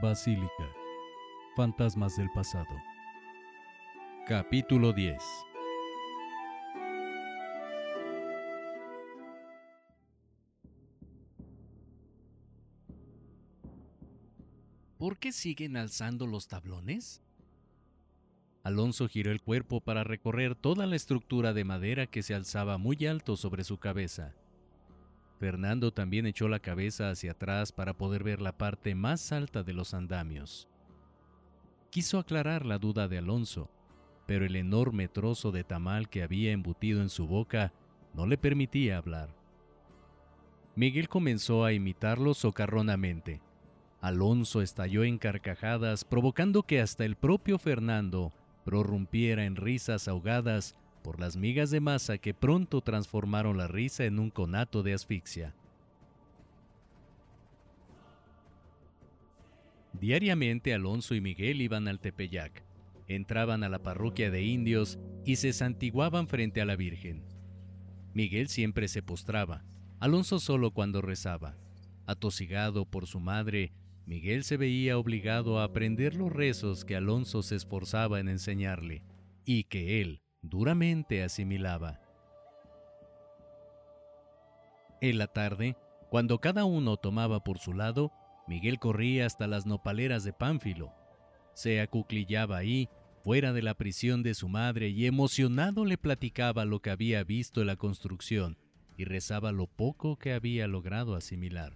Basílica. Fantasmas del pasado. Capítulo 10. ¿Por qué siguen alzando los tablones? Alonso giró el cuerpo para recorrer toda la estructura de madera que se alzaba muy alto sobre su cabeza. Fernando también echó la cabeza hacia atrás para poder ver la parte más alta de los andamios. Quiso aclarar la duda de Alonso, pero el enorme trozo de tamal que había embutido en su boca no le permitía hablar. Miguel comenzó a imitarlo socarronamente. Alonso estalló en carcajadas, provocando que hasta el propio Fernando prorrumpiera en risas ahogadas por las migas de masa que pronto transformaron la risa en un conato de asfixia. Diariamente Alonso y Miguel iban al Tepeyac, entraban a la parroquia de indios y se santiguaban frente a la Virgen. Miguel siempre se postraba, Alonso solo cuando rezaba. Atosigado por su madre, Miguel se veía obligado a aprender los rezos que Alonso se esforzaba en enseñarle, y que él, duramente asimilaba. En la tarde, cuando cada uno tomaba por su lado, Miguel corría hasta las nopaleras de Pánfilo. Se acuclillaba ahí, fuera de la prisión de su madre, y emocionado le platicaba lo que había visto en la construcción y rezaba lo poco que había logrado asimilar.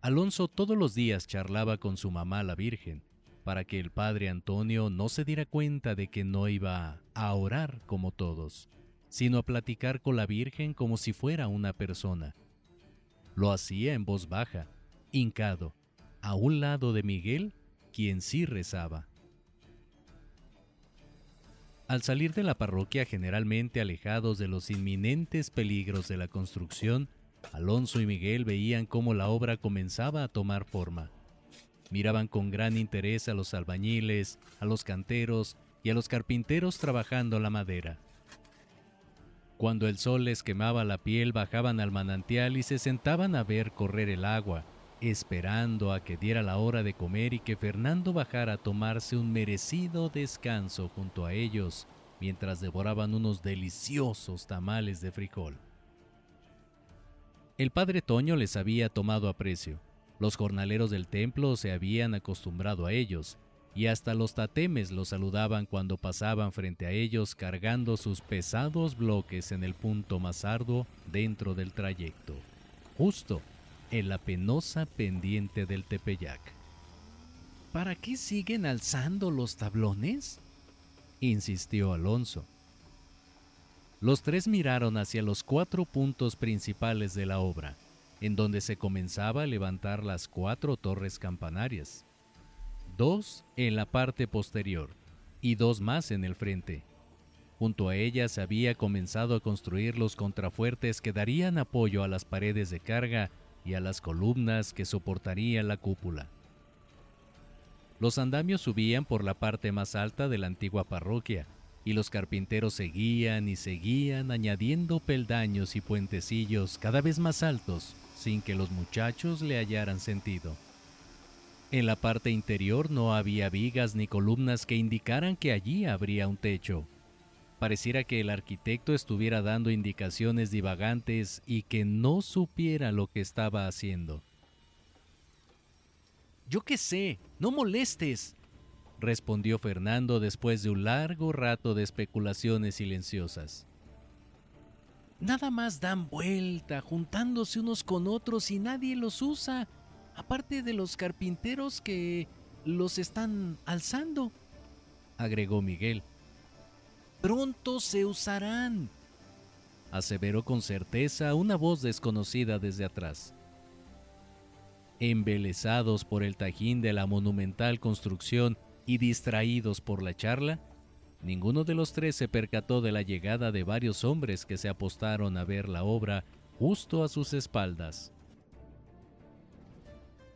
Alonso todos los días charlaba con su mamá la Virgen, para que el padre Antonio no se diera cuenta de que no iba a orar como todos, sino a platicar con la Virgen como si fuera una persona. Lo hacía en voz baja, hincado, a un lado de Miguel, quien sí rezaba. Al salir de la parroquia generalmente alejados de los inminentes peligros de la construcción, Alonso y Miguel veían cómo la obra comenzaba a tomar forma Miraban con gran interés a los albañiles, a los canteros y a los carpinteros trabajando la madera. Cuando el sol les quemaba la piel bajaban al manantial y se sentaban a ver correr el agua, esperando a que diera la hora de comer y que Fernando bajara a tomarse un merecido descanso junto a ellos mientras devoraban unos deliciosos tamales de frijol. El padre Toño les había tomado aprecio los jornaleros del templo se habían acostumbrado a ellos, y hasta los tatemes los saludaban cuando pasaban frente a ellos cargando sus pesados bloques en el punto más arduo dentro del trayecto, justo en la penosa pendiente del Tepeyac. ¿Para qué siguen alzando los tablones? insistió Alonso. Los tres miraron hacia los cuatro puntos principales de la obra, en donde se comenzaba a levantar las cuatro torres campanarias, dos en la parte posterior y dos más en el frente. Junto a ellas se había comenzado a construir los contrafuertes que darían apoyo a las paredes de carga y a las columnas que soportarían la cúpula. Los andamios subían por la parte más alta de la antigua parroquia, y los carpinteros seguían y seguían añadiendo peldaños y puentecillos cada vez más altos sin que los muchachos le hallaran sentido. En la parte interior no había vigas ni columnas que indicaran que allí habría un techo. Pareciera que el arquitecto estuviera dando indicaciones divagantes y que no supiera lo que estaba haciendo. Yo qué sé, no molestes, respondió Fernando después de un largo rato de especulaciones silenciosas nada más dan vuelta, juntándose unos con otros y nadie los usa, aparte de los carpinteros que los están alzando, agregó Miguel. Pronto se usarán, aseveró con certeza una voz desconocida desde atrás. Embelesados por el tajín de la monumental construcción y distraídos por la charla, Ninguno de los tres se percató de la llegada de varios hombres que se apostaron a ver la obra justo a sus espaldas.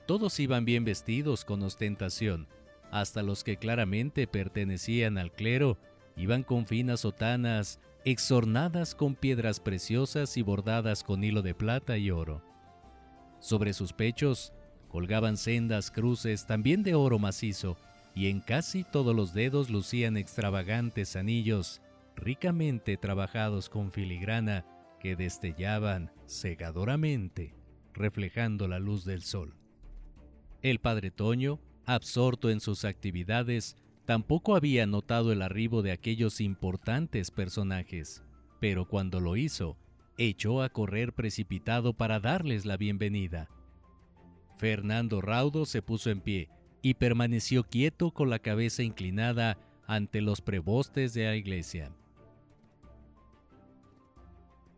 Todos iban bien vestidos con ostentación, hasta los que claramente pertenecían al clero iban con finas sotanas exornadas con piedras preciosas y bordadas con hilo de plata y oro. Sobre sus pechos Colgaban sendas cruces también de oro macizo, y en casi todos los dedos lucían extravagantes anillos, ricamente trabajados con filigrana, que destellaban cegadoramente, reflejando la luz del sol. El padre Toño, absorto en sus actividades, tampoco había notado el arribo de aquellos importantes personajes, pero cuando lo hizo, echó a correr precipitado para darles la bienvenida. Fernando Raudo se puso en pie y permaneció quieto con la cabeza inclinada ante los prebostes de la iglesia.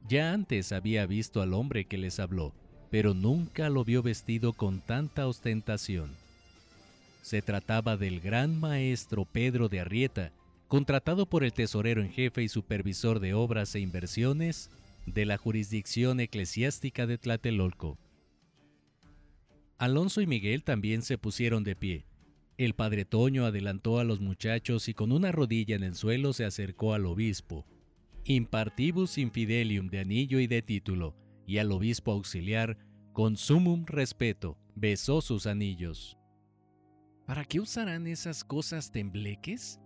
Ya antes había visto al hombre que les habló, pero nunca lo vio vestido con tanta ostentación. Se trataba del gran maestro Pedro de Arrieta, contratado por el tesorero en jefe y supervisor de obras e inversiones de la jurisdicción eclesiástica de Tlatelolco. Alonso y Miguel también se pusieron de pie. El padre Toño adelantó a los muchachos y con una rodilla en el suelo se acercó al obispo. Impartibus infidelium de anillo y de título, y al obispo auxiliar, con sumum respeto, besó sus anillos. ¿Para qué usarán esas cosas tembleques?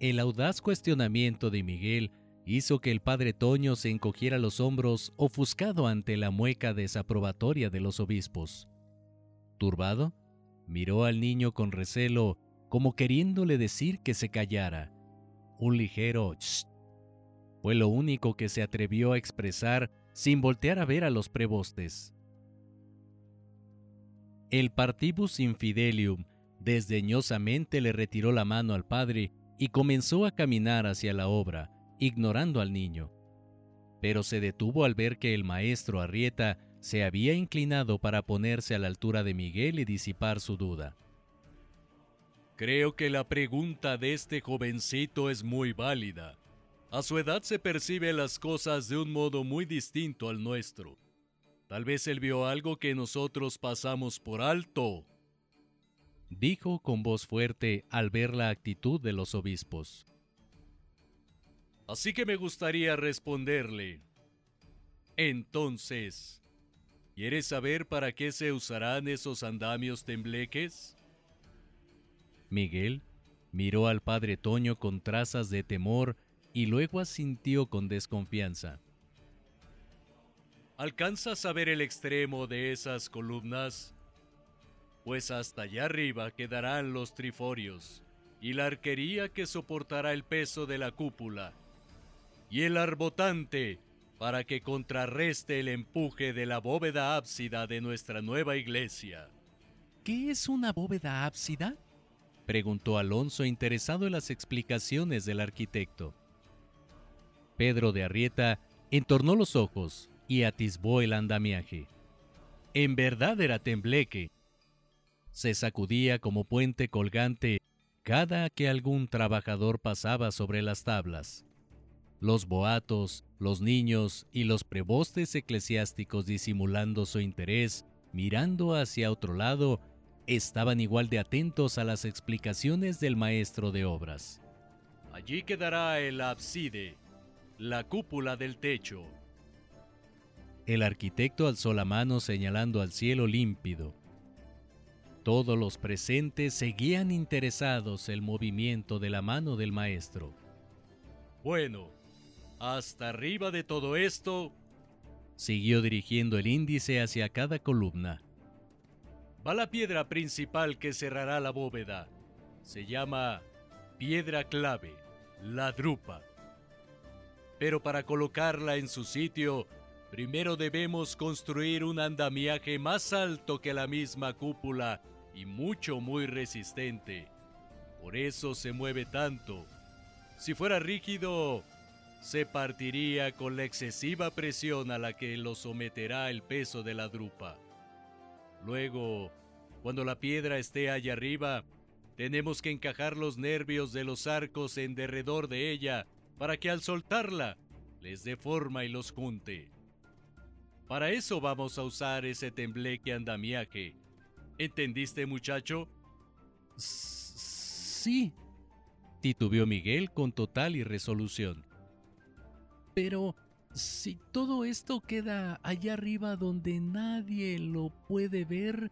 El audaz cuestionamiento de Miguel hizo que el padre Toño se encogiera los hombros ofuscado ante la mueca desaprobatoria de los obispos. Turbado, miró al niño con recelo, como queriéndole decir que se callara. Un ligero ch fue lo único que se atrevió a expresar sin voltear a ver a los prebostes. El partibus infidelium desdeñosamente le retiró la mano al padre y comenzó a caminar hacia la obra, ignorando al niño. Pero se detuvo al ver que el maestro Arrieta se había inclinado para ponerse a la altura de Miguel y disipar su duda. Creo que la pregunta de este jovencito es muy válida. A su edad se percibe las cosas de un modo muy distinto al nuestro. Tal vez él vio algo que nosotros pasamos por alto. Dijo con voz fuerte al ver la actitud de los obispos. Así que me gustaría responderle. Entonces, ¿quieres saber para qué se usarán esos andamios tembleques? Miguel miró al padre Toño con trazas de temor y luego asintió con desconfianza. ¿Alcanzas a ver el extremo de esas columnas? Pues hasta allá arriba quedarán los triforios y la arquería que soportará el peso de la cúpula, y el arbotante para que contrarreste el empuje de la bóveda ábsida de nuestra nueva iglesia. ¿Qué es una bóveda ábsida? preguntó Alonso interesado en las explicaciones del arquitecto. Pedro de Arrieta entornó los ojos y atisbó el andamiaje. En verdad era tembleque. Se sacudía como puente colgante cada que algún trabajador pasaba sobre las tablas. Los boatos, los niños y los prebostes eclesiásticos disimulando su interés, mirando hacia otro lado, estaban igual de atentos a las explicaciones del maestro de obras. Allí quedará el ábside, la cúpula del techo, el arquitecto alzó la mano señalando al cielo límpido. Todos los presentes seguían interesados el movimiento de la mano del maestro. Bueno, hasta arriba de todo esto, siguió dirigiendo el índice hacia cada columna. Va la piedra principal que cerrará la bóveda. Se llama piedra clave, la drupa. Pero para colocarla en su sitio, Primero debemos construir un andamiaje más alto que la misma cúpula y mucho muy resistente. Por eso se mueve tanto. Si fuera rígido, se partiría con la excesiva presión a la que lo someterá el peso de la drupa. Luego, cuando la piedra esté allá arriba, tenemos que encajar los nervios de los arcos en derredor de ella para que al soltarla les dé forma y los junte. Para eso vamos a usar ese tembleque andamiaje. ¿Entendiste, muchacho? Sí, titubeó Miguel con total irresolución. Pero, Si todo esto queda allá arriba donde nadie lo puede ver,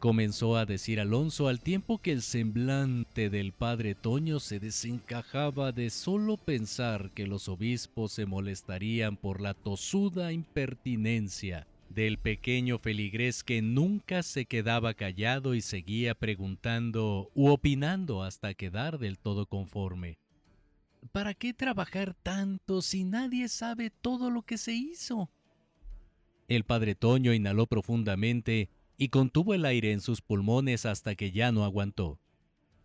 comenzó a decir Alonso al tiempo que el semblante del padre Toño se desencajaba de solo pensar que los obispos se molestarían por la tosuda impertinencia del pequeño feligrés que nunca se quedaba callado y seguía preguntando u opinando hasta quedar del todo conforme. ¿Para qué trabajar tanto si nadie sabe todo lo que se hizo? El padre Toño inhaló profundamente y contuvo el aire en sus pulmones hasta que ya no aguantó.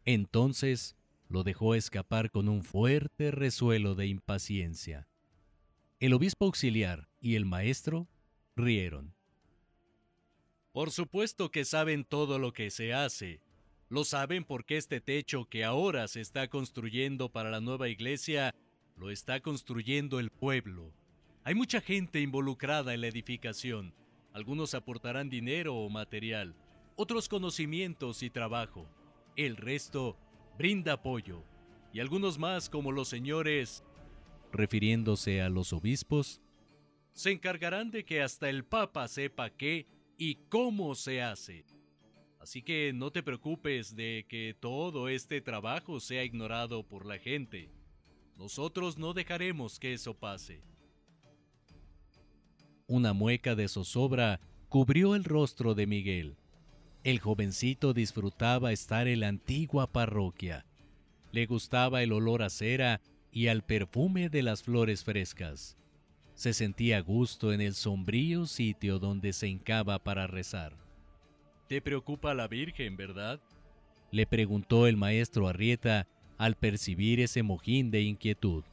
Entonces lo dejó escapar con un fuerte resuelo de impaciencia. El obispo auxiliar y el maestro rieron. Por supuesto que saben todo lo que se hace. Lo saben porque este techo que ahora se está construyendo para la nueva iglesia lo está construyendo el pueblo. Hay mucha gente involucrada en la edificación. Algunos aportarán dinero o material, otros conocimientos y trabajo. El resto brinda apoyo. Y algunos más como los señores, refiriéndose a los obispos, se encargarán de que hasta el Papa sepa qué y cómo se hace. Así que no te preocupes de que todo este trabajo sea ignorado por la gente. Nosotros no dejaremos que eso pase. Una mueca de zozobra cubrió el rostro de Miguel. El jovencito disfrutaba estar en la antigua parroquia. Le gustaba el olor a cera y al perfume de las flores frescas se sentía a gusto en el sombrío sitio donde se hincaba para rezar. ¿Te preocupa la Virgen, verdad? le preguntó el maestro Arrieta al percibir ese mojín de inquietud.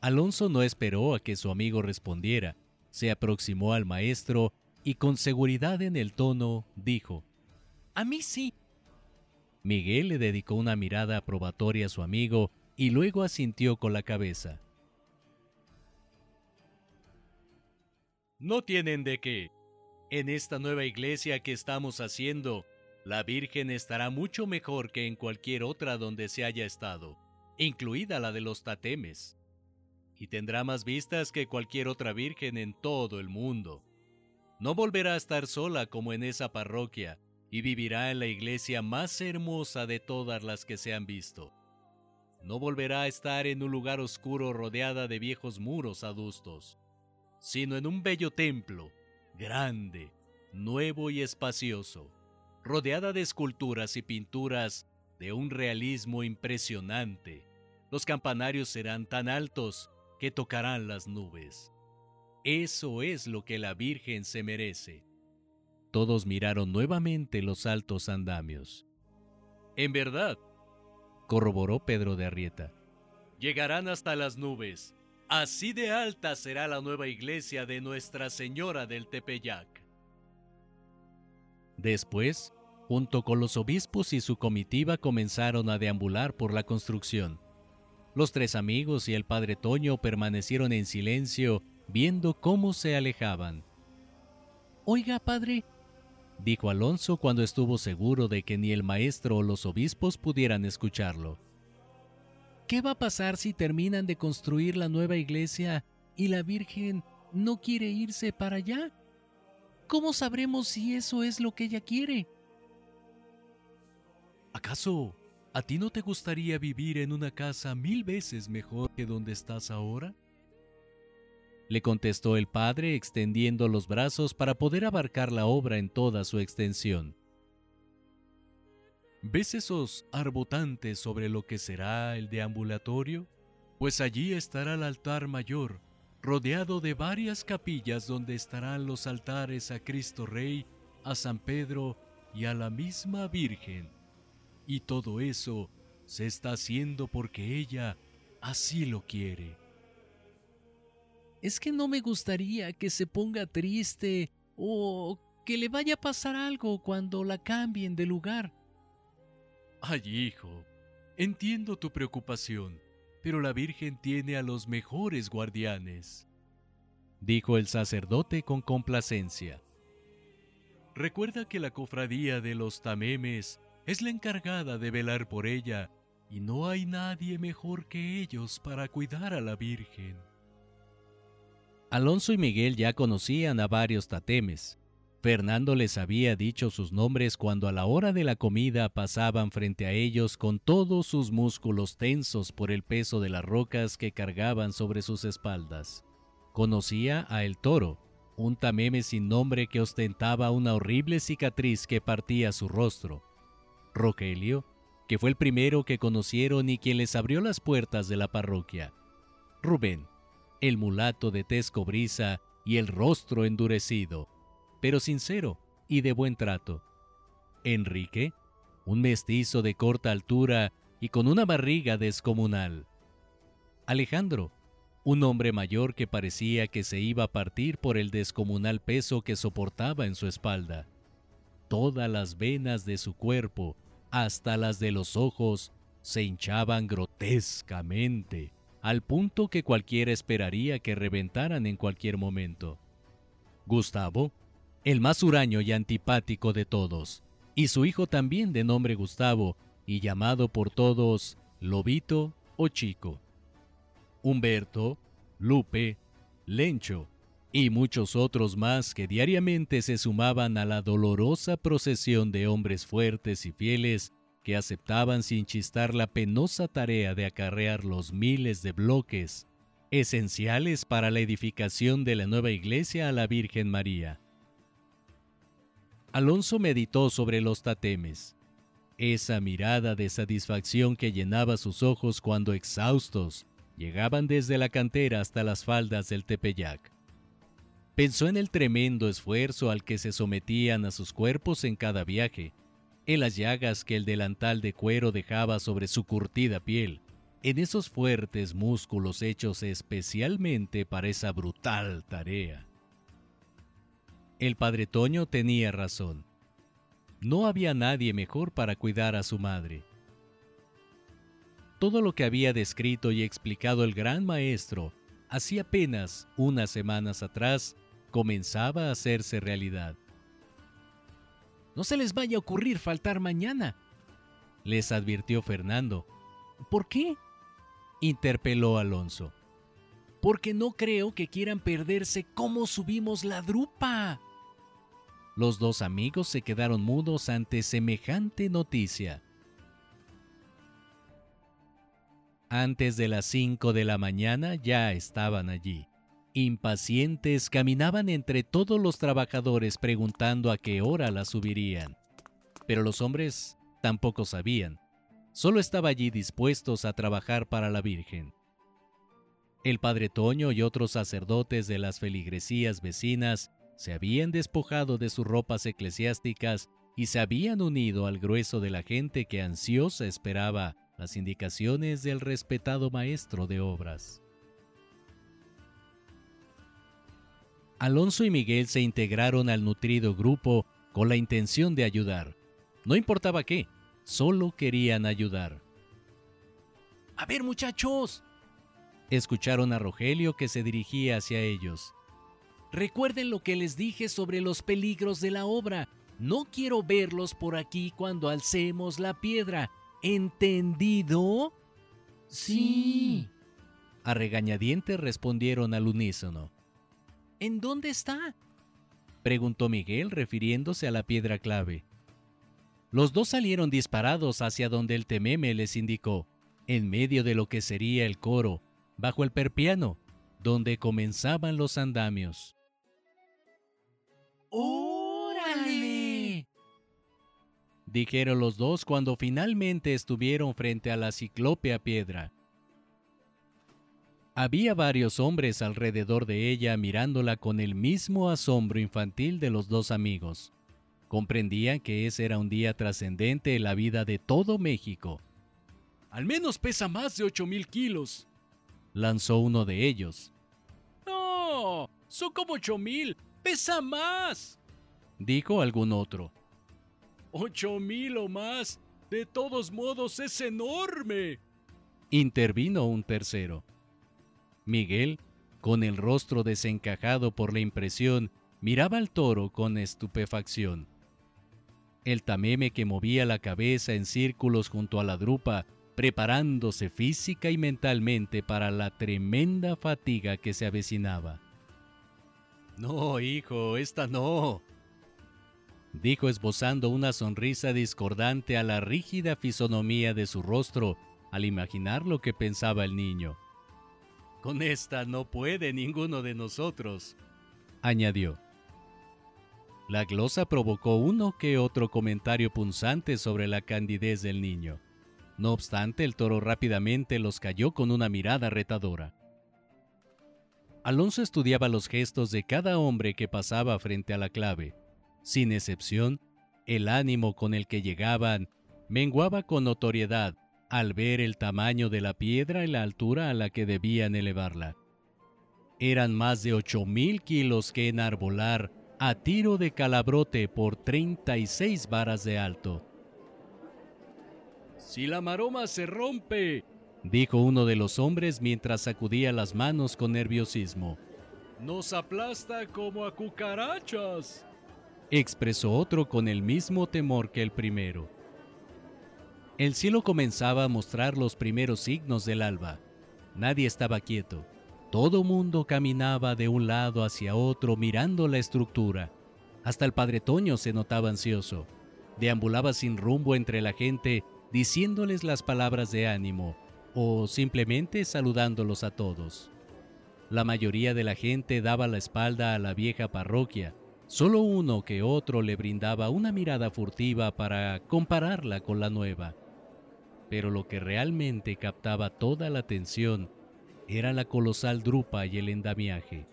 Alonso no esperó a que su amigo respondiera, se aproximó al maestro y con seguridad en el tono dijo, A mí sí. Miguel le dedicó una mirada aprobatoria a su amigo y luego asintió con la cabeza. No tienen de qué. En esta nueva iglesia que estamos haciendo, la Virgen estará mucho mejor que en cualquier otra donde se haya estado, incluida la de los tatemes. Y tendrá más vistas que cualquier otra Virgen en todo el mundo. No volverá a estar sola como en esa parroquia, y vivirá en la iglesia más hermosa de todas las que se han visto. No volverá a estar en un lugar oscuro rodeada de viejos muros adustos sino en un bello templo, grande, nuevo y espacioso, rodeada de esculturas y pinturas de un realismo impresionante. Los campanarios serán tan altos que tocarán las nubes. Eso es lo que la Virgen se merece. Todos miraron nuevamente los altos andamios. En verdad, corroboró Pedro de Arrieta. Llegarán hasta las nubes Así de alta será la nueva iglesia de Nuestra Señora del Tepeyac. Después, junto con los obispos y su comitiva comenzaron a deambular por la construcción. Los tres amigos y el padre Toño permanecieron en silencio viendo cómo se alejaban. Oiga, padre, dijo Alonso cuando estuvo seguro de que ni el maestro o los obispos pudieran escucharlo. ¿Qué va a pasar si terminan de construir la nueva iglesia y la Virgen no quiere irse para allá? ¿Cómo sabremos si eso es lo que ella quiere? ¿Acaso a ti no te gustaría vivir en una casa mil veces mejor que donde estás ahora? Le contestó el padre extendiendo los brazos para poder abarcar la obra en toda su extensión. ¿Ves esos arbotantes sobre lo que será el deambulatorio? Pues allí estará el altar mayor, rodeado de varias capillas donde estarán los altares a Cristo Rey, a San Pedro y a la misma Virgen. Y todo eso se está haciendo porque ella así lo quiere. Es que no me gustaría que se ponga triste o que le vaya a pasar algo cuando la cambien de lugar. Ay, hijo, entiendo tu preocupación, pero la Virgen tiene a los mejores guardianes, dijo el sacerdote con complacencia. Recuerda que la cofradía de los tamemes es la encargada de velar por ella, y no hay nadie mejor que ellos para cuidar a la Virgen. Alonso y Miguel ya conocían a varios tatemes. Fernando les había dicho sus nombres cuando a la hora de la comida pasaban frente a ellos con todos sus músculos tensos por el peso de las rocas que cargaban sobre sus espaldas. Conocía a El Toro, un tameme sin nombre que ostentaba una horrible cicatriz que partía su rostro. Rogelio, que fue el primero que conocieron y quien les abrió las puertas de la parroquia. Rubén, el mulato de tez cobriza y el rostro endurecido, pero sincero y de buen trato. Enrique, un mestizo de corta altura y con una barriga descomunal. Alejandro, un hombre mayor que parecía que se iba a partir por el descomunal peso que soportaba en su espalda. Todas las venas de su cuerpo, hasta las de los ojos, se hinchaban grotescamente, al punto que cualquiera esperaría que reventaran en cualquier momento. Gustavo, el más huraño y antipático de todos, y su hijo también de nombre Gustavo, y llamado por todos Lobito o Chico. Humberto, Lupe, Lencho y muchos otros más que diariamente se sumaban a la dolorosa procesión de hombres fuertes y fieles que aceptaban sin chistar la penosa tarea de acarrear los miles de bloques esenciales para la edificación de la nueva iglesia a la Virgen María. Alonso meditó sobre los tatemes, esa mirada de satisfacción que llenaba sus ojos cuando exhaustos llegaban desde la cantera hasta las faldas del Tepeyac. Pensó en el tremendo esfuerzo al que se sometían a sus cuerpos en cada viaje, en las llagas que el delantal de cuero dejaba sobre su curtida piel, en esos fuertes músculos hechos especialmente para esa brutal tarea. El padre Toño tenía razón. No había nadie mejor para cuidar a su madre. Todo lo que había descrito y explicado el gran maestro hacía apenas unas semanas atrás comenzaba a hacerse realidad. No se les vaya a ocurrir faltar mañana, les advirtió Fernando. ¿Por qué? interpeló Alonso. Porque no creo que quieran perderse cómo subimos la drupa. Los dos amigos se quedaron mudos ante semejante noticia. Antes de las cinco de la mañana ya estaban allí. Impacientes caminaban entre todos los trabajadores preguntando a qué hora la subirían. Pero los hombres tampoco sabían. Solo estaba allí dispuestos a trabajar para la Virgen. El padre Toño y otros sacerdotes de las feligresías vecinas se habían despojado de sus ropas eclesiásticas y se habían unido al grueso de la gente que ansiosa esperaba las indicaciones del respetado maestro de obras. Alonso y Miguel se integraron al nutrido grupo con la intención de ayudar. No importaba qué, solo querían ayudar. A ver muchachos, escucharon a Rogelio que se dirigía hacia ellos. Recuerden lo que les dije sobre los peligros de la obra. No quiero verlos por aquí cuando alcemos la piedra. ¿Entendido? Sí. A regañadientes respondieron al unísono. ¿En dónde está? preguntó Miguel refiriéndose a la piedra clave. Los dos salieron disparados hacia donde el tememe les indicó, en medio de lo que sería el coro, bajo el perpiano, donde comenzaban los andamios. Dijeron los dos cuando finalmente estuvieron frente a la ciclópea piedra. Había varios hombres alrededor de ella mirándola con el mismo asombro infantil de los dos amigos. Comprendían que ese era un día trascendente en la vida de todo México. Al menos pesa más de ocho mil kilos, lanzó uno de ellos. No, son como ocho mil, pesa más, dijo algún otro. Ocho mil o más. De todos modos es enorme. Intervino un tercero. Miguel, con el rostro desencajado por la impresión, miraba al toro con estupefacción. El tameme que movía la cabeza en círculos junto a la drupa, preparándose física y mentalmente para la tremenda fatiga que se avecinaba. No, hijo, esta no, dijo esbozando una sonrisa discordante a la rígida fisonomía de su rostro al imaginar lo que pensaba el niño. Con esta no puede ninguno de nosotros, añadió. La glosa provocó uno que otro comentario punzante sobre la candidez del niño. No obstante, el toro rápidamente los cayó con una mirada retadora. Alonso estudiaba los gestos de cada hombre que pasaba frente a la clave. Sin excepción, el ánimo con el que llegaban menguaba con notoriedad al ver el tamaño de la piedra y la altura a la que debían elevarla. Eran más de ocho mil kilos que enarbolar a tiro de calabrote por 36 varas de alto. Si la maroma se rompe, dijo uno de los hombres mientras sacudía las manos con nerviosismo. Nos aplasta como a cucarachas expresó otro con el mismo temor que el primero. El cielo comenzaba a mostrar los primeros signos del alba. Nadie estaba quieto. Todo mundo caminaba de un lado hacia otro mirando la estructura. Hasta el padre Toño se notaba ansioso. Deambulaba sin rumbo entre la gente diciéndoles las palabras de ánimo o simplemente saludándolos a todos. La mayoría de la gente daba la espalda a la vieja parroquia Solo uno que otro le brindaba una mirada furtiva para compararla con la nueva. Pero lo que realmente captaba toda la atención era la colosal drupa y el endamiaje.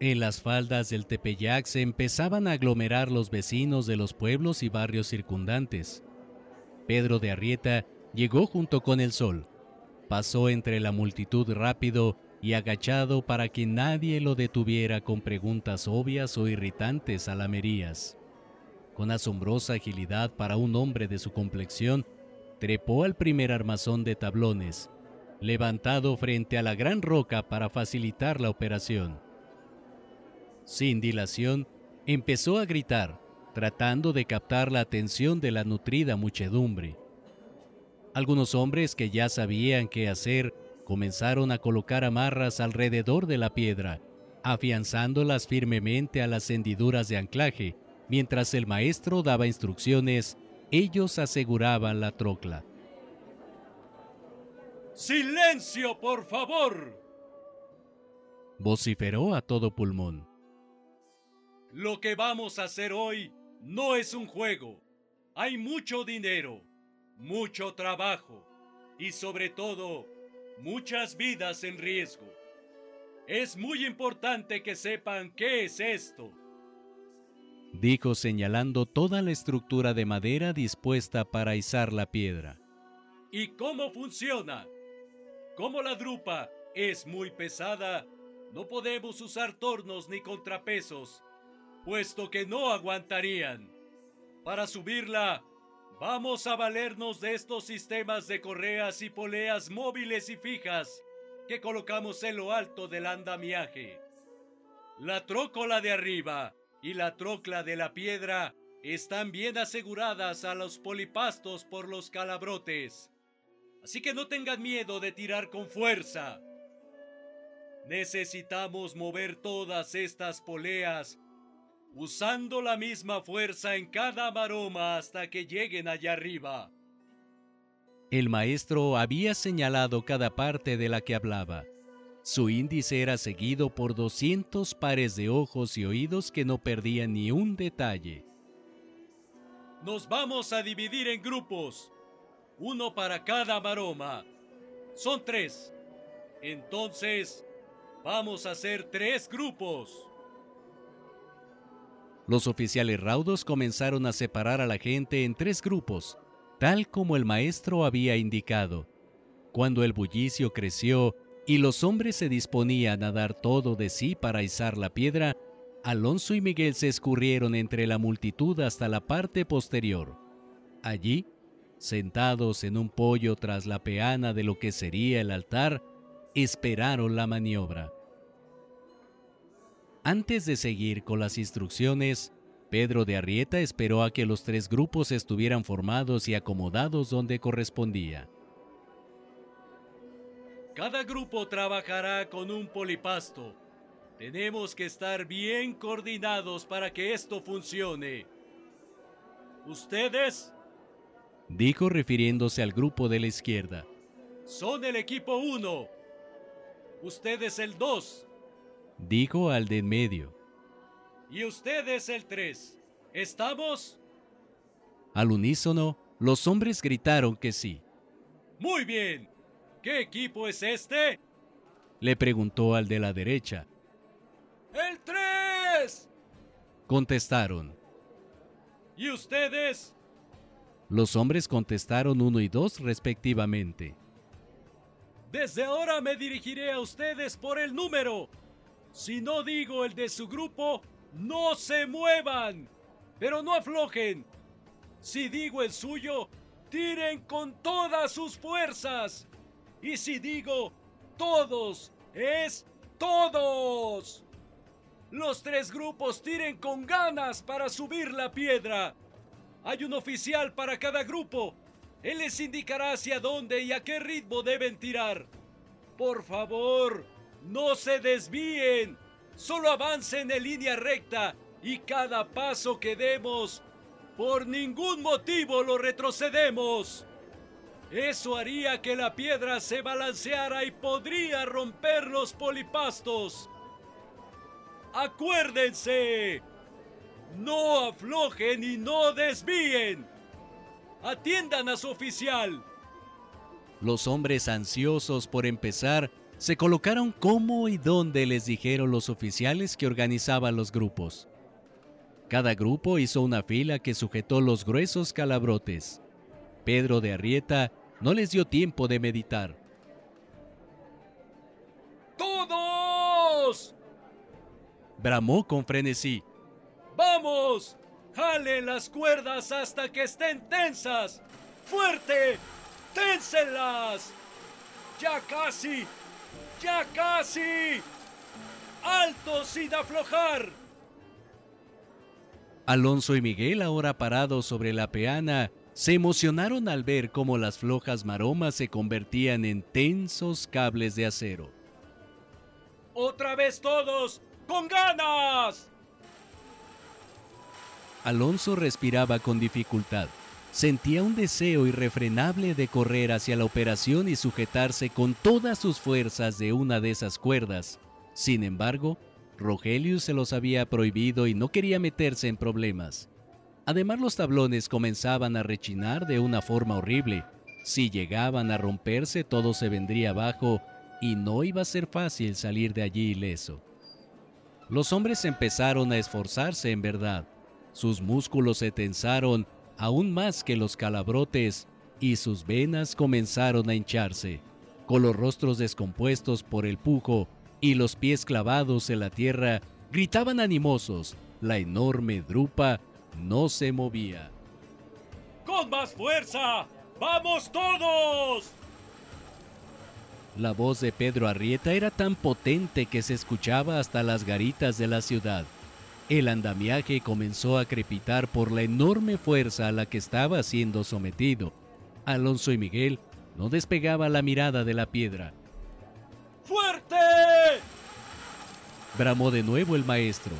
En las faldas del Tepeyac se empezaban a aglomerar los vecinos de los pueblos y barrios circundantes. Pedro de Arrieta llegó junto con el sol. Pasó entre la multitud rápido y agachado para que nadie lo detuviera con preguntas obvias o irritantes alamerías. Con asombrosa agilidad para un hombre de su complexión, trepó al primer armazón de tablones, levantado frente a la gran roca para facilitar la operación. Sin dilación, empezó a gritar, tratando de captar la atención de la nutrida muchedumbre. Algunos hombres que ya sabían qué hacer comenzaron a colocar amarras alrededor de la piedra, afianzándolas firmemente a las hendiduras de anclaje. Mientras el maestro daba instrucciones, ellos aseguraban la trocla. ¡Silencio, por favor! vociferó a todo pulmón. Lo que vamos a hacer hoy no es un juego. Hay mucho dinero, mucho trabajo y sobre todo muchas vidas en riesgo. Es muy importante que sepan qué es esto. Dijo señalando toda la estructura de madera dispuesta para izar la piedra. ¿Y cómo funciona? Como la drupa es muy pesada, no podemos usar tornos ni contrapesos, puesto que no aguantarían. Para subirla, Vamos a valernos de estos sistemas de correas y poleas móviles y fijas que colocamos en lo alto del andamiaje. La trócola de arriba y la trocla de la piedra están bien aseguradas a los polipastos por los calabrotes, así que no tengan miedo de tirar con fuerza. Necesitamos mover todas estas poleas usando la misma fuerza en cada maroma hasta que lleguen allá arriba. El maestro había señalado cada parte de la que hablaba. Su índice era seguido por 200 pares de ojos y oídos que no perdían ni un detalle. Nos vamos a dividir en grupos, uno para cada maroma. Son tres. Entonces, vamos a hacer tres grupos. Los oficiales raudos comenzaron a separar a la gente en tres grupos, tal como el maestro había indicado. Cuando el bullicio creció y los hombres se disponían a dar todo de sí para izar la piedra, Alonso y Miguel se escurrieron entre la multitud hasta la parte posterior. Allí, sentados en un pollo tras la peana de lo que sería el altar, esperaron la maniobra. Antes de seguir con las instrucciones, Pedro de Arrieta esperó a que los tres grupos estuvieran formados y acomodados donde correspondía. Cada grupo trabajará con un polipasto. Tenemos que estar bien coordinados para que esto funcione. ¿Ustedes? Dijo refiriéndose al grupo de la izquierda. Son el equipo 1. Ustedes el 2. Dijo al de en medio. Y ustedes el 3. ¿Estamos? Al unísono, los hombres gritaron que sí. Muy bien. ¿Qué equipo es este? Le preguntó al de la derecha. ¡El 3! Contestaron. ¿Y ustedes? Los hombres contestaron uno y dos respectivamente. Desde ahora me dirigiré a ustedes por el número. Si no digo el de su grupo, no se muevan, pero no aflojen. Si digo el suyo, tiren con todas sus fuerzas. Y si digo todos, es todos. Los tres grupos tiren con ganas para subir la piedra. Hay un oficial para cada grupo. Él les indicará hacia dónde y a qué ritmo deben tirar. Por favor, no se desvíen. Solo avancen en línea recta y cada paso que demos, por ningún motivo lo retrocedemos. Eso haría que la piedra se balanceara y podría romper los polipastos. Acuérdense, no aflojen y no desvíen. Atiendan a su oficial. Los hombres ansiosos por empezar se colocaron cómo y dónde les dijeron los oficiales que organizaban los grupos. Cada grupo hizo una fila que sujetó los gruesos calabrotes. Pedro de Arrieta no les dio tiempo de meditar. ¡Todos! Bramó con frenesí. ¡Vamos! ¡Jalen las cuerdas hasta que estén tensas! ¡Fuerte! ¡Ténsenlas! ¡Ya casi! ¡Ya casi! ¡Alto sin aflojar! Alonso y Miguel, ahora parados sobre la peana, se emocionaron al ver cómo las flojas maromas se convertían en tensos cables de acero. ¡Otra vez todos! ¡Con ganas! Alonso respiraba con dificultad. Sentía un deseo irrefrenable de correr hacia la operación y sujetarse con todas sus fuerzas de una de esas cuerdas. Sin embargo, Rogelio se los había prohibido y no quería meterse en problemas. Además los tablones comenzaban a rechinar de una forma horrible. Si llegaban a romperse todo se vendría abajo y no iba a ser fácil salir de allí ileso. Los hombres empezaron a esforzarse en verdad. Sus músculos se tensaron aún más que los calabrotes y sus venas comenzaron a hincharse. Con los rostros descompuestos por el pujo y los pies clavados en la tierra, gritaban animosos. La enorme drupa no se movía. ¡Con más fuerza! ¡Vamos todos! La voz de Pedro Arrieta era tan potente que se escuchaba hasta las garitas de la ciudad. El andamiaje comenzó a crepitar por la enorme fuerza a la que estaba siendo sometido. Alonso y Miguel no despegaban la mirada de la piedra. ¡Fuerte! Bramó de nuevo el maestro.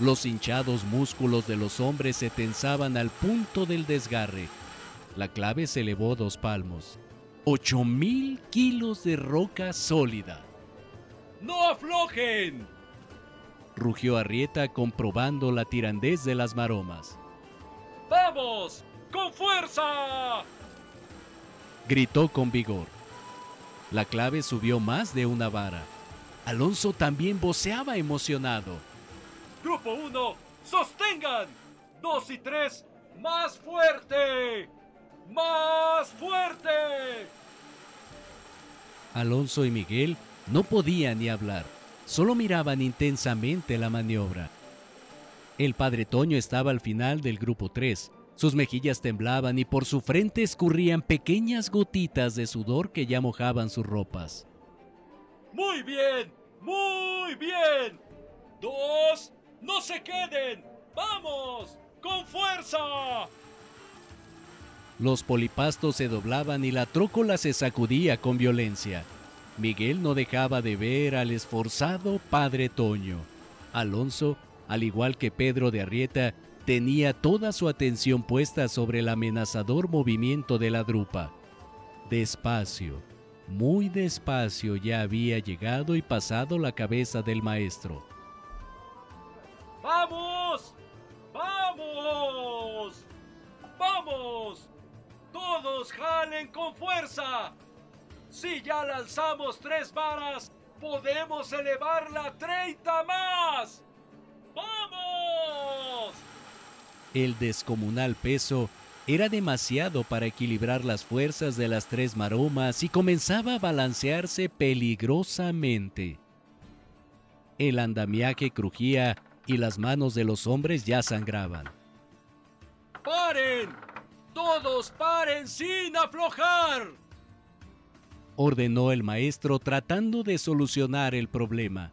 Los hinchados músculos de los hombres se tensaban al punto del desgarre. La clave se elevó dos palmos. ¡Ocho mil kilos de roca sólida! ¡No aflojen! Rugió Arrieta comprobando la tirandez de las maromas. ¡Vamos! ¡Con fuerza! Gritó con vigor. La clave subió más de una vara. Alonso también voceaba emocionado. Grupo 1, sostengan. 2 y 3, más fuerte. ¡Más fuerte! Alonso y Miguel no podían ni hablar. Solo miraban intensamente la maniobra. El padre Toño estaba al final del grupo 3. Sus mejillas temblaban y por su frente escurrían pequeñas gotitas de sudor que ya mojaban sus ropas. Muy bien, muy bien. Dos, no se queden. Vamos, con fuerza. Los polipastos se doblaban y la trócola se sacudía con violencia. Miguel no dejaba de ver al esforzado padre Toño. Alonso, al igual que Pedro de Arrieta, tenía toda su atención puesta sobre el amenazador movimiento de la drupa. Despacio, muy despacio ya había llegado y pasado la cabeza del maestro. ¡Vamos! ¡Vamos! ¡Vamos! ¡Todos jalen con fuerza! Si ya lanzamos tres varas, podemos elevarla 30 más. ¡Vamos! El descomunal peso era demasiado para equilibrar las fuerzas de las tres maromas y comenzaba a balancearse peligrosamente. El andamiaje crujía y las manos de los hombres ya sangraban. ¡Paren! ¡Todos paren sin aflojar! Ordenó el maestro tratando de solucionar el problema.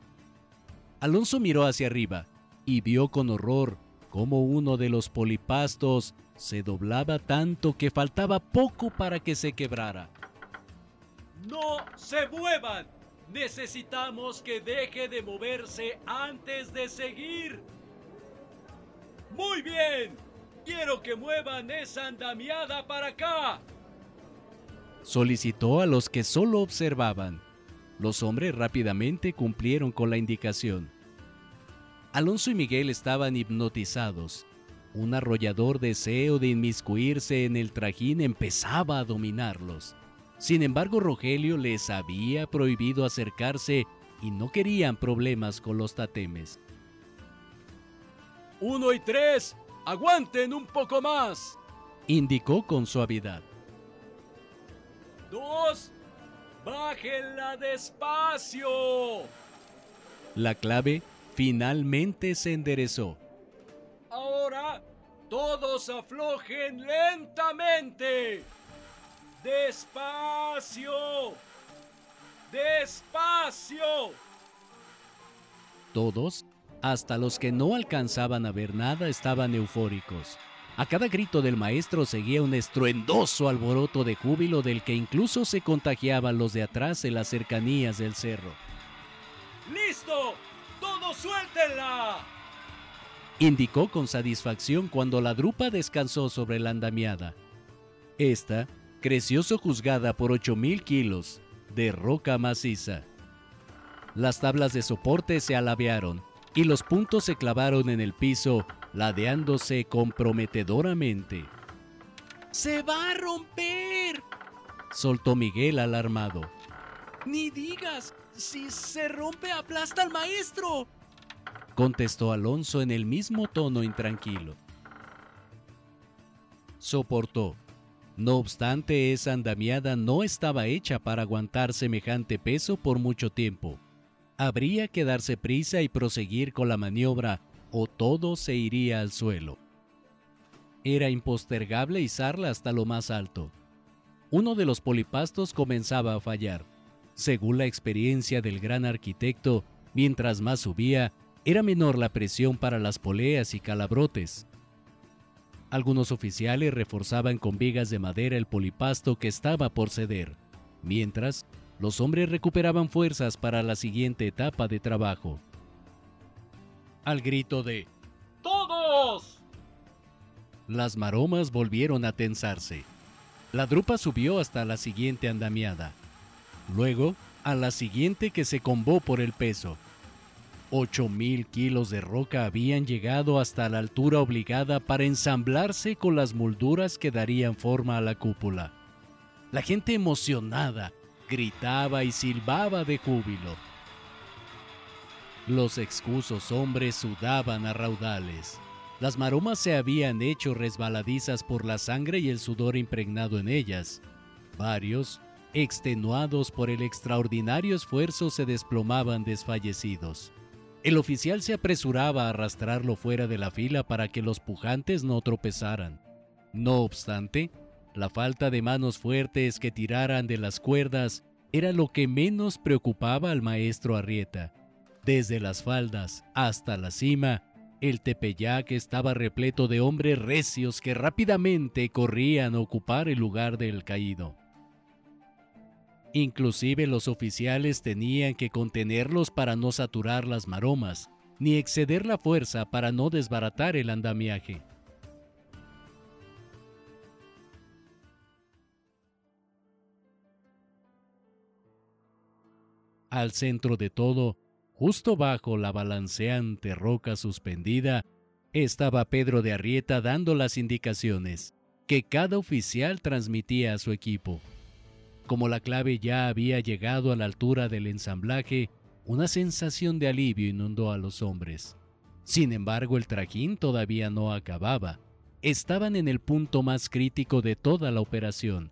Alonso miró hacia arriba y vio con horror cómo uno de los polipastos se doblaba tanto que faltaba poco para que se quebrara. ¡No se muevan! Necesitamos que deje de moverse antes de seguir. Muy bien. Quiero que muevan esa andamiada para acá. Solicitó a los que solo observaban. Los hombres rápidamente cumplieron con la indicación. Alonso y Miguel estaban hipnotizados. Un arrollador deseo de inmiscuirse en el trajín empezaba a dominarlos. Sin embargo, Rogelio les había prohibido acercarse y no querían problemas con los tatemes. Uno y tres, aguanten un poco más, indicó con suavidad. Dos, bájenla despacio. La clave finalmente se enderezó. Ahora, todos aflojen lentamente. Despacio. Despacio. Todos, hasta los que no alcanzaban a ver nada, estaban eufóricos. A cada grito del maestro seguía un estruendoso alboroto de júbilo del que incluso se contagiaban los de atrás en las cercanías del cerro. ¡Listo! ¡Todos suéltenla! Indicó con satisfacción cuando la drupa descansó sobre la andamiada. Esta creció sojuzgada por 8.000 kilos de roca maciza. Las tablas de soporte se alabearon y los puntos se clavaron en el piso, ladeándose comprometedoramente. ¡Se va a romper! soltó Miguel alarmado. Ni digas, si se rompe aplasta al maestro, contestó Alonso en el mismo tono intranquilo. Soportó. No obstante, esa andamiada no estaba hecha para aguantar semejante peso por mucho tiempo. Habría que darse prisa y proseguir con la maniobra o todo se iría al suelo. Era impostergable izarla hasta lo más alto. Uno de los polipastos comenzaba a fallar. Según la experiencia del gran arquitecto, mientras más subía, era menor la presión para las poleas y calabrotes. Algunos oficiales reforzaban con vigas de madera el polipasto que estaba por ceder, mientras los hombres recuperaban fuerzas para la siguiente etapa de trabajo. Al grito de ¡Todos! Las maromas volvieron a tensarse. La drupa subió hasta la siguiente andamiada. Luego, a la siguiente que se combó por el peso. Ocho mil kilos de roca habían llegado hasta la altura obligada para ensamblarse con las molduras que darían forma a la cúpula. La gente emocionada gritaba y silbaba de júbilo. Los excusos hombres sudaban a raudales. Las maromas se habían hecho resbaladizas por la sangre y el sudor impregnado en ellas. Varios, extenuados por el extraordinario esfuerzo, se desplomaban desfallecidos. El oficial se apresuraba a arrastrarlo fuera de la fila para que los pujantes no tropezaran. No obstante, la falta de manos fuertes que tiraran de las cuerdas era lo que menos preocupaba al maestro Arrieta. Desde las faldas hasta la cima, el Tepeyac estaba repleto de hombres recios que rápidamente corrían a ocupar el lugar del caído. Inclusive los oficiales tenían que contenerlos para no saturar las maromas, ni exceder la fuerza para no desbaratar el andamiaje. Al centro de todo, justo bajo la balanceante roca suspendida, estaba Pedro de Arrieta dando las indicaciones que cada oficial transmitía a su equipo. Como la clave ya había llegado a la altura del ensamblaje, una sensación de alivio inundó a los hombres. Sin embargo, el trajín todavía no acababa. Estaban en el punto más crítico de toda la operación.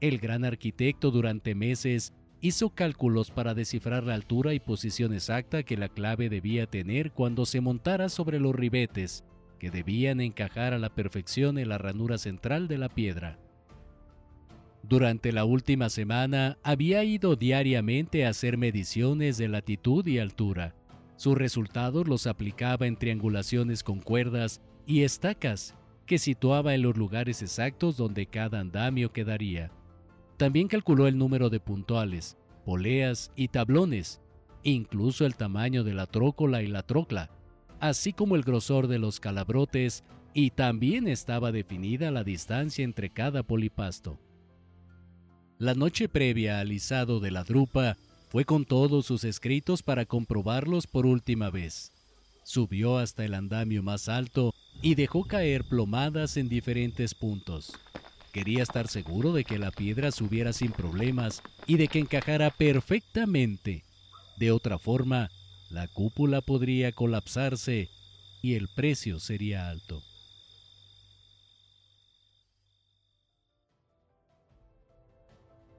El gran arquitecto durante meses hizo cálculos para descifrar la altura y posición exacta que la clave debía tener cuando se montara sobre los ribetes, que debían encajar a la perfección en la ranura central de la piedra. Durante la última semana había ido diariamente a hacer mediciones de latitud y altura. Sus resultados los aplicaba en triangulaciones con cuerdas y estacas que situaba en los lugares exactos donde cada andamio quedaría. También calculó el número de puntuales, poleas y tablones, incluso el tamaño de la trócola y la trocla, así como el grosor de los calabrotes, y también estaba definida la distancia entre cada polipasto. La noche previa al izado de la drupa fue con todos sus escritos para comprobarlos por última vez. Subió hasta el andamio más alto y dejó caer plomadas en diferentes puntos. Quería estar seguro de que la piedra subiera sin problemas y de que encajara perfectamente. De otra forma, la cúpula podría colapsarse y el precio sería alto.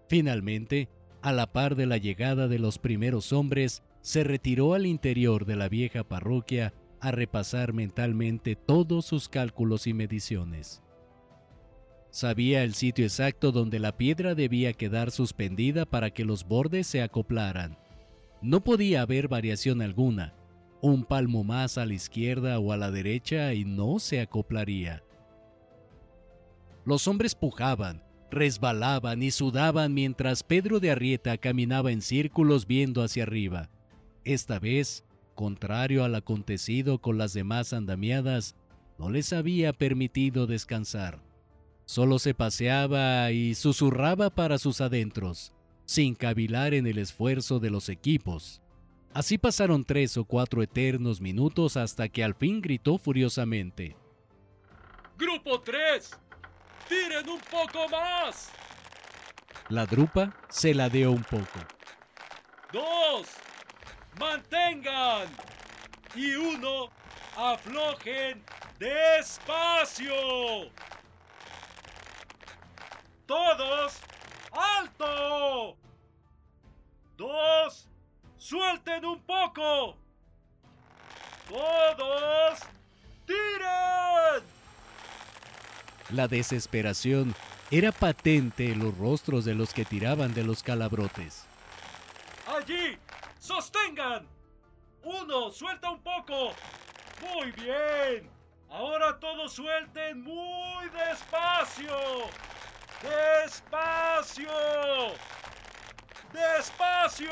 Finalmente, a la par de la llegada de los primeros hombres, se retiró al interior de la vieja parroquia a repasar mentalmente todos sus cálculos y mediciones. Sabía el sitio exacto donde la piedra debía quedar suspendida para que los bordes se acoplaran. No podía haber variación alguna. Un palmo más a la izquierda o a la derecha y no se acoplaría. Los hombres pujaban, resbalaban y sudaban mientras Pedro de Arrieta caminaba en círculos viendo hacia arriba. Esta vez, contrario al acontecido con las demás andamiadas, no les había permitido descansar. Solo se paseaba y susurraba para sus adentros, sin cavilar en el esfuerzo de los equipos. Así pasaron tres o cuatro eternos minutos hasta que al fin gritó furiosamente. ¡Grupo 3! ¡Tiren un poco más! La drupa se ladeó un poco. ¡Dos! ¡Mantengan! Y uno, aflojen despacio. ¡Todos! ¡Alto! ¡Dos! ¡Suelten un poco! ¡Todos! ¡Tiren! La desesperación era patente en los rostros de los que tiraban de los calabrotes. ¡Allí! ¡Sostengan! ¡Uno! ¡Suelta un poco! ¡Muy bien! Ahora todos suelten muy despacio. ¡Despacio! ¡Despacio!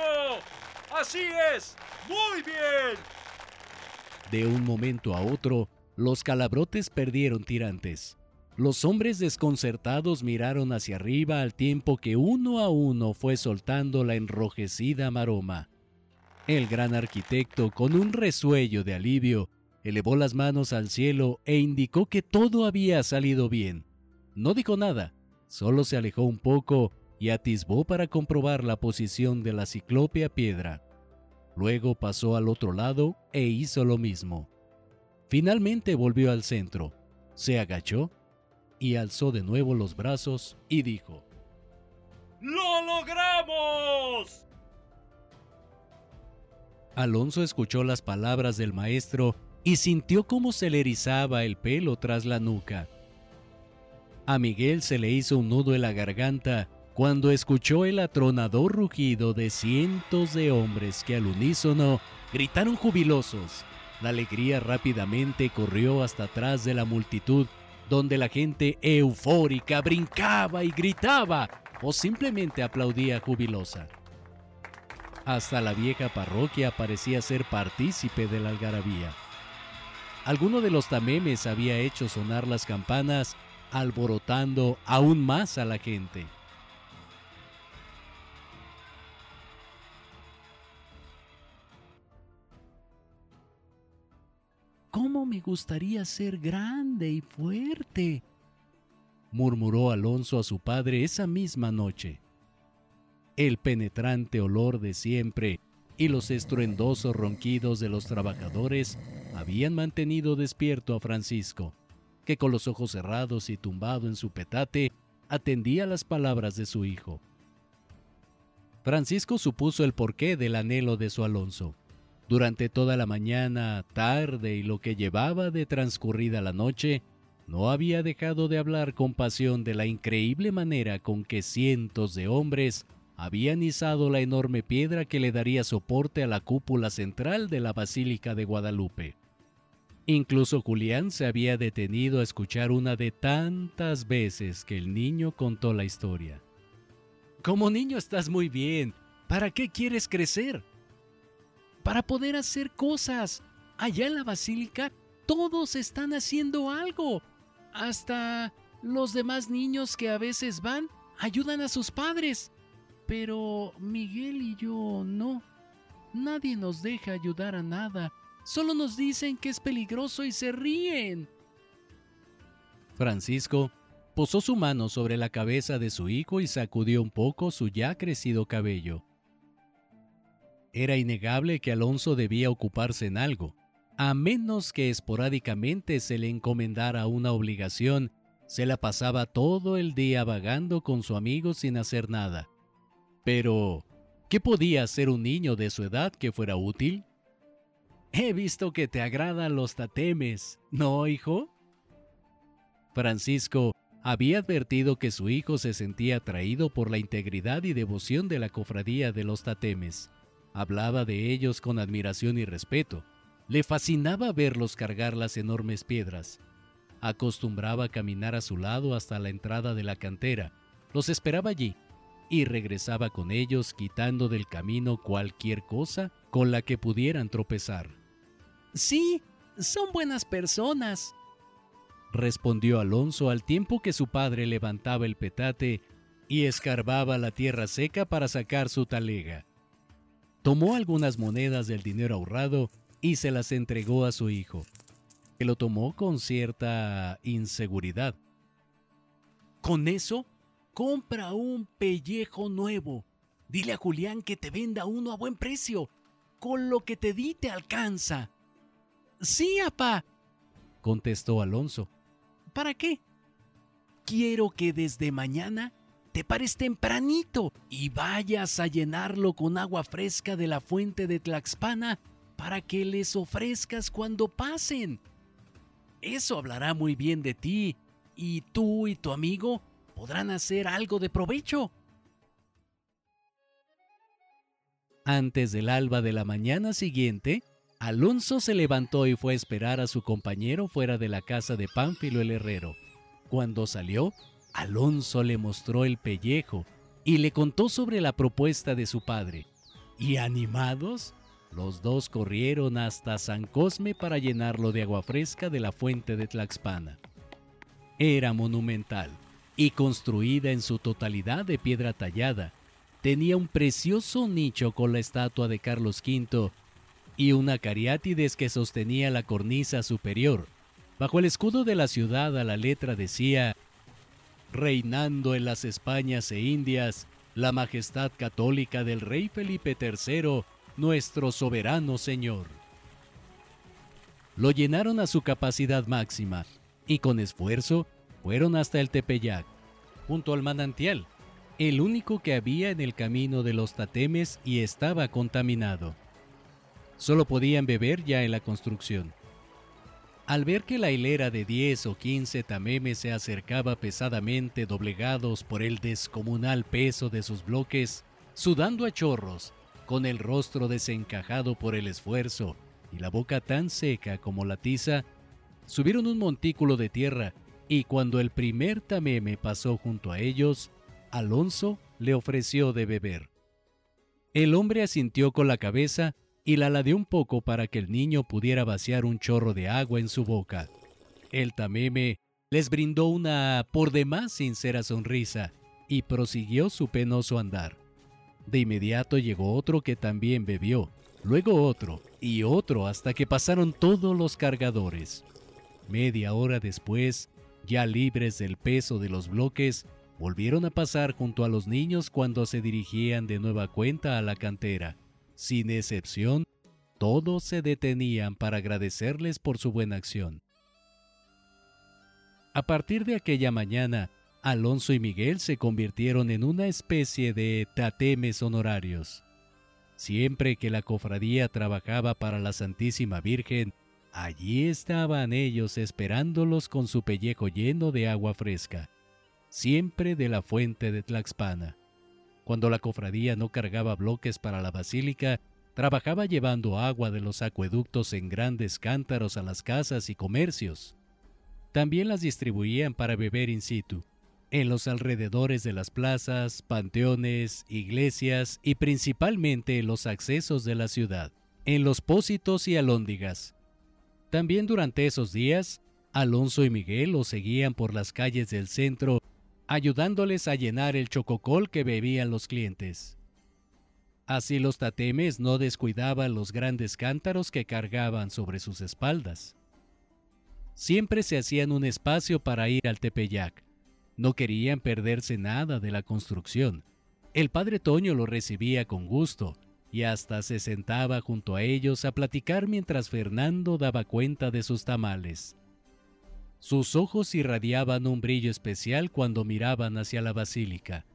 ¡Así es! ¡Muy bien! De un momento a otro, los calabrotes perdieron tirantes. Los hombres desconcertados miraron hacia arriba al tiempo que uno a uno fue soltando la enrojecida maroma. El gran arquitecto, con un resuello de alivio, elevó las manos al cielo e indicó que todo había salido bien. No dijo nada, solo se alejó un poco y atisbó para comprobar la posición de la ciclópea piedra. Luego pasó al otro lado e hizo lo mismo. Finalmente volvió al centro, se agachó y alzó de nuevo los brazos y dijo, ¡Lo logramos! Alonso escuchó las palabras del maestro y sintió cómo se le erizaba el pelo tras la nuca. A Miguel se le hizo un nudo en la garganta cuando escuchó el atronador rugido de cientos de hombres que al unísono gritaron jubilosos. La alegría rápidamente corrió hasta atrás de la multitud donde la gente eufórica brincaba y gritaba o simplemente aplaudía jubilosa. Hasta la vieja parroquia parecía ser partícipe de la algarabía. Alguno de los tamemes había hecho sonar las campanas, alborotando aún más a la gente. ¿Cómo me gustaría ser grande y fuerte? murmuró Alonso a su padre esa misma noche. El penetrante olor de siempre y los estruendosos ronquidos de los trabajadores habían mantenido despierto a Francisco, que con los ojos cerrados y tumbado en su petate atendía las palabras de su hijo. Francisco supuso el porqué del anhelo de su Alonso. Durante toda la mañana, tarde y lo que llevaba de transcurrida la noche, no había dejado de hablar con pasión de la increíble manera con que cientos de hombres habían izado la enorme piedra que le daría soporte a la cúpula central de la Basílica de Guadalupe. Incluso Julián se había detenido a escuchar una de tantas veces que el niño contó la historia. Como niño estás muy bien. ¿Para qué quieres crecer? para poder hacer cosas. Allá en la basílica todos están haciendo algo. Hasta los demás niños que a veces van ayudan a sus padres. Pero Miguel y yo no. Nadie nos deja ayudar a nada. Solo nos dicen que es peligroso y se ríen. Francisco posó su mano sobre la cabeza de su hijo y sacudió un poco su ya crecido cabello. Era innegable que Alonso debía ocuparse en algo. A menos que esporádicamente se le encomendara una obligación, se la pasaba todo el día vagando con su amigo sin hacer nada. Pero, ¿qué podía hacer un niño de su edad que fuera útil? He visto que te agradan los tatemes, ¿no, hijo? Francisco había advertido que su hijo se sentía atraído por la integridad y devoción de la cofradía de los tatemes. Hablaba de ellos con admiración y respeto. Le fascinaba verlos cargar las enormes piedras. Acostumbraba a caminar a su lado hasta la entrada de la cantera. Los esperaba allí y regresaba con ellos quitando del camino cualquier cosa con la que pudieran tropezar. Sí, son buenas personas, respondió Alonso al tiempo que su padre levantaba el petate y escarbaba la tierra seca para sacar su talega tomó algunas monedas del dinero ahorrado y se las entregó a su hijo, que lo tomó con cierta inseguridad. Con eso, compra un pellejo nuevo. Dile a Julián que te venda uno a buen precio. Con lo que te di te alcanza. Sí, apá, contestó Alonso. ¿Para qué? Quiero que desde mañana te pares tempranito y vayas a llenarlo con agua fresca de la fuente de Tlaxpana para que les ofrezcas cuando pasen. Eso hablará muy bien de ti y tú y tu amigo podrán hacer algo de provecho. Antes del alba de la mañana siguiente, Alonso se levantó y fue a esperar a su compañero fuera de la casa de Pánfilo el herrero. Cuando salió, Alonso le mostró el pellejo y le contó sobre la propuesta de su padre. Y animados, los dos corrieron hasta San Cosme para llenarlo de agua fresca de la fuente de Tlaxpana. Era monumental y construida en su totalidad de piedra tallada. Tenía un precioso nicho con la estatua de Carlos V y una cariátides que sostenía la cornisa superior. Bajo el escudo de la ciudad a la letra decía reinando en las Españas e Indias, la majestad católica del rey Felipe III, nuestro soberano Señor. Lo llenaron a su capacidad máxima y con esfuerzo fueron hasta el Tepeyac, junto al manantial, el único que había en el camino de los tatemes y estaba contaminado. Solo podían beber ya en la construcción. Al ver que la hilera de 10 o 15 tamemes se acercaba pesadamente doblegados por el descomunal peso de sus bloques, sudando a chorros, con el rostro desencajado por el esfuerzo y la boca tan seca como la tiza, subieron un montículo de tierra y cuando el primer tameme pasó junto a ellos, Alonso le ofreció de beber. El hombre asintió con la cabeza y la ladeó un poco para que el niño pudiera vaciar un chorro de agua en su boca. El tameme les brindó una por demás sincera sonrisa y prosiguió su penoso andar. De inmediato llegó otro que también bebió, luego otro y otro hasta que pasaron todos los cargadores. Media hora después, ya libres del peso de los bloques, volvieron a pasar junto a los niños cuando se dirigían de nueva cuenta a la cantera. Sin excepción, todos se detenían para agradecerles por su buena acción. A partir de aquella mañana, Alonso y Miguel se convirtieron en una especie de tatemes honorarios. Siempre que la cofradía trabajaba para la Santísima Virgen, allí estaban ellos esperándolos con su pellejo lleno de agua fresca siempre de la fuente de Tlaxpana. Cuando la cofradía no cargaba bloques para la basílica, trabajaba llevando agua de los acueductos en grandes cántaros a las casas y comercios. También las distribuían para beber in situ, en los alrededores de las plazas, panteones, iglesias y principalmente en los accesos de la ciudad, en los pósitos y alóndigas. También durante esos días, Alonso y Miguel los seguían por las calles del centro ayudándoles a llenar el chococol que bebían los clientes. Así los tatemes no descuidaban los grandes cántaros que cargaban sobre sus espaldas. Siempre se hacían un espacio para ir al Tepeyac. No querían perderse nada de la construcción. El padre Toño lo recibía con gusto y hasta se sentaba junto a ellos a platicar mientras Fernando daba cuenta de sus tamales. Sus ojos irradiaban un brillo especial cuando miraban hacia la basílica.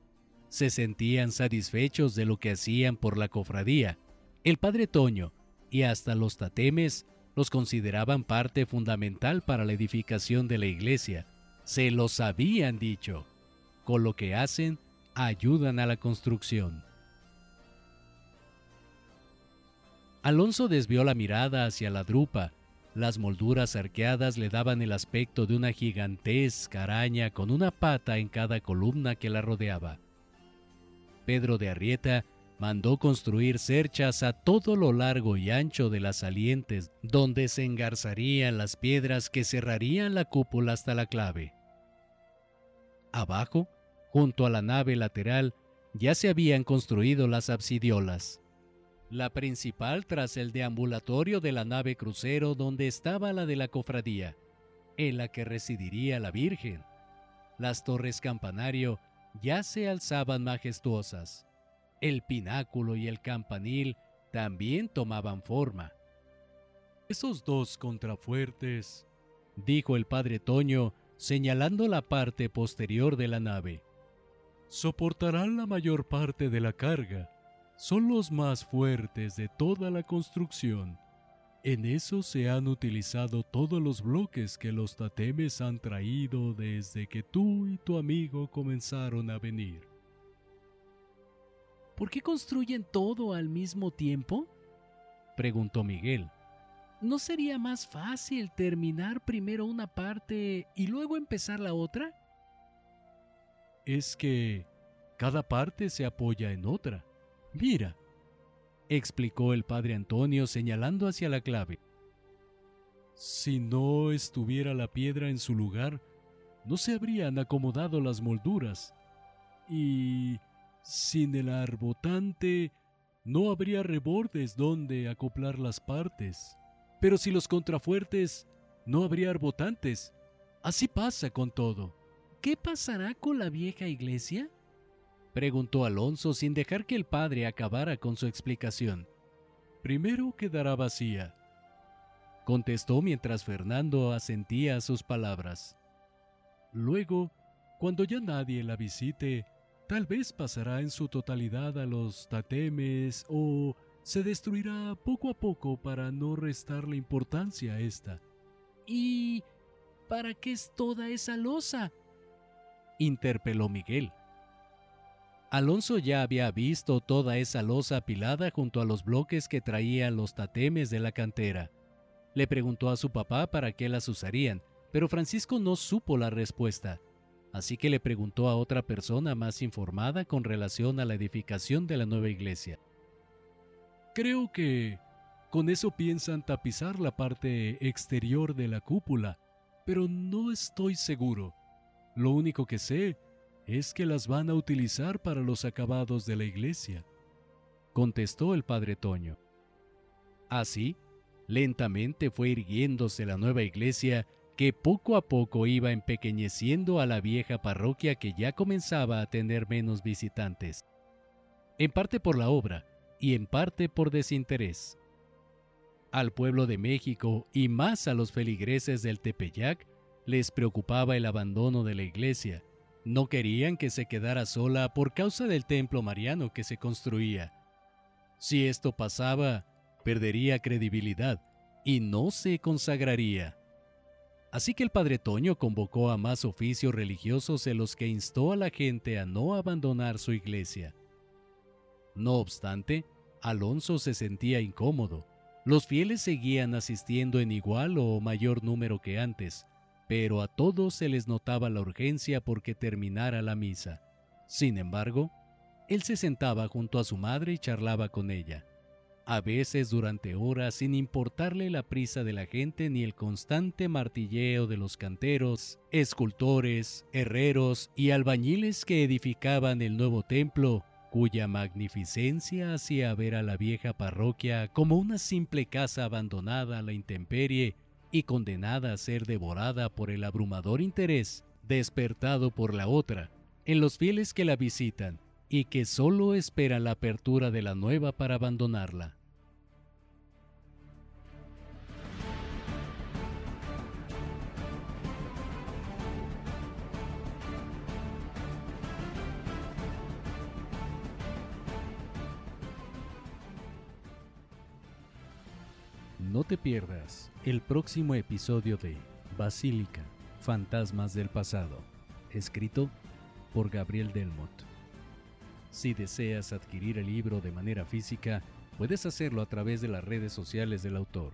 Se sentían satisfechos de lo que hacían por la cofradía. El padre Toño y hasta los tatemes los consideraban parte fundamental para la edificación de la iglesia. Se los habían dicho. Con lo que hacen, ayudan a la construcción. Alonso desvió la mirada hacia la drupa las molduras arqueadas le daban el aspecto de una gigantesca araña con una pata en cada columna que la rodeaba. Pedro de Arrieta mandó construir cerchas a todo lo largo y ancho de las salientes, donde se engarzarían las piedras que cerrarían la cúpula hasta la clave. Abajo, junto a la nave lateral, ya se habían construido las absidiolas la principal tras el deambulatorio de la nave crucero donde estaba la de la cofradía, en la que residiría la Virgen. Las torres campanario ya se alzaban majestuosas. El pináculo y el campanil también tomaban forma. Esos dos contrafuertes, dijo el padre Toño, señalando la parte posterior de la nave, soportarán la mayor parte de la carga son los más fuertes de toda la construcción. En eso se han utilizado todos los bloques que los tatemes han traído desde que tú y tu amigo comenzaron a venir. ¿Por qué construyen todo al mismo tiempo? preguntó Miguel. ¿No sería más fácil terminar primero una parte y luego empezar la otra? Es que cada parte se apoya en otra. Mira, explicó el padre Antonio señalando hacia la clave. Si no estuviera la piedra en su lugar, no se habrían acomodado las molduras. Y sin el arbotante, no habría rebordes donde acoplar las partes. Pero si los contrafuertes, no habría arbotantes. Así pasa con todo. ¿Qué pasará con la vieja iglesia? Preguntó Alonso sin dejar que el padre acabara con su explicación. Primero quedará vacía, contestó mientras Fernando asentía a sus palabras. Luego, cuando ya nadie la visite, tal vez pasará en su totalidad a los tatemes o se destruirá poco a poco para no restarle importancia a esta. ¿Y para qué es toda esa losa? interpeló Miguel. Alonso ya había visto toda esa losa apilada junto a los bloques que traían los tatemes de la cantera. Le preguntó a su papá para qué las usarían, pero Francisco no supo la respuesta. así que le preguntó a otra persona más informada con relación a la edificación de la nueva iglesia. Creo que con eso piensan tapizar la parte exterior de la cúpula, pero no estoy seguro. Lo único que sé es que las van a utilizar para los acabados de la iglesia, contestó el padre Toño. Así, lentamente fue irguiéndose la nueva iglesia que poco a poco iba empequeñeciendo a la vieja parroquia que ya comenzaba a tener menos visitantes, en parte por la obra y en parte por desinterés. Al pueblo de México y más a los feligreses del Tepeyac les preocupaba el abandono de la iglesia. No querían que se quedara sola por causa del templo mariano que se construía. Si esto pasaba, perdería credibilidad y no se consagraría. Así que el padre Toño convocó a más oficios religiosos en los que instó a la gente a no abandonar su iglesia. No obstante, Alonso se sentía incómodo. Los fieles seguían asistiendo en igual o mayor número que antes, pero a todos se les notaba la urgencia porque terminara la misa. Sin embargo, él se sentaba junto a su madre y charlaba con ella a veces durante horas sin importarle la prisa de la gente ni el constante martilleo de los canteros, escultores, herreros y albañiles que edificaban el nuevo templo, cuya magnificencia hacía ver a la vieja parroquia como una simple casa abandonada a la intemperie y condenada a ser devorada por el abrumador interés despertado por la otra en los fieles que la visitan y que solo esperan la apertura de la nueva para abandonarla. No te pierdas el próximo episodio de Basílica, Fantasmas del Pasado, escrito por Gabriel Delmot. Si deseas adquirir el libro de manera física, puedes hacerlo a través de las redes sociales del autor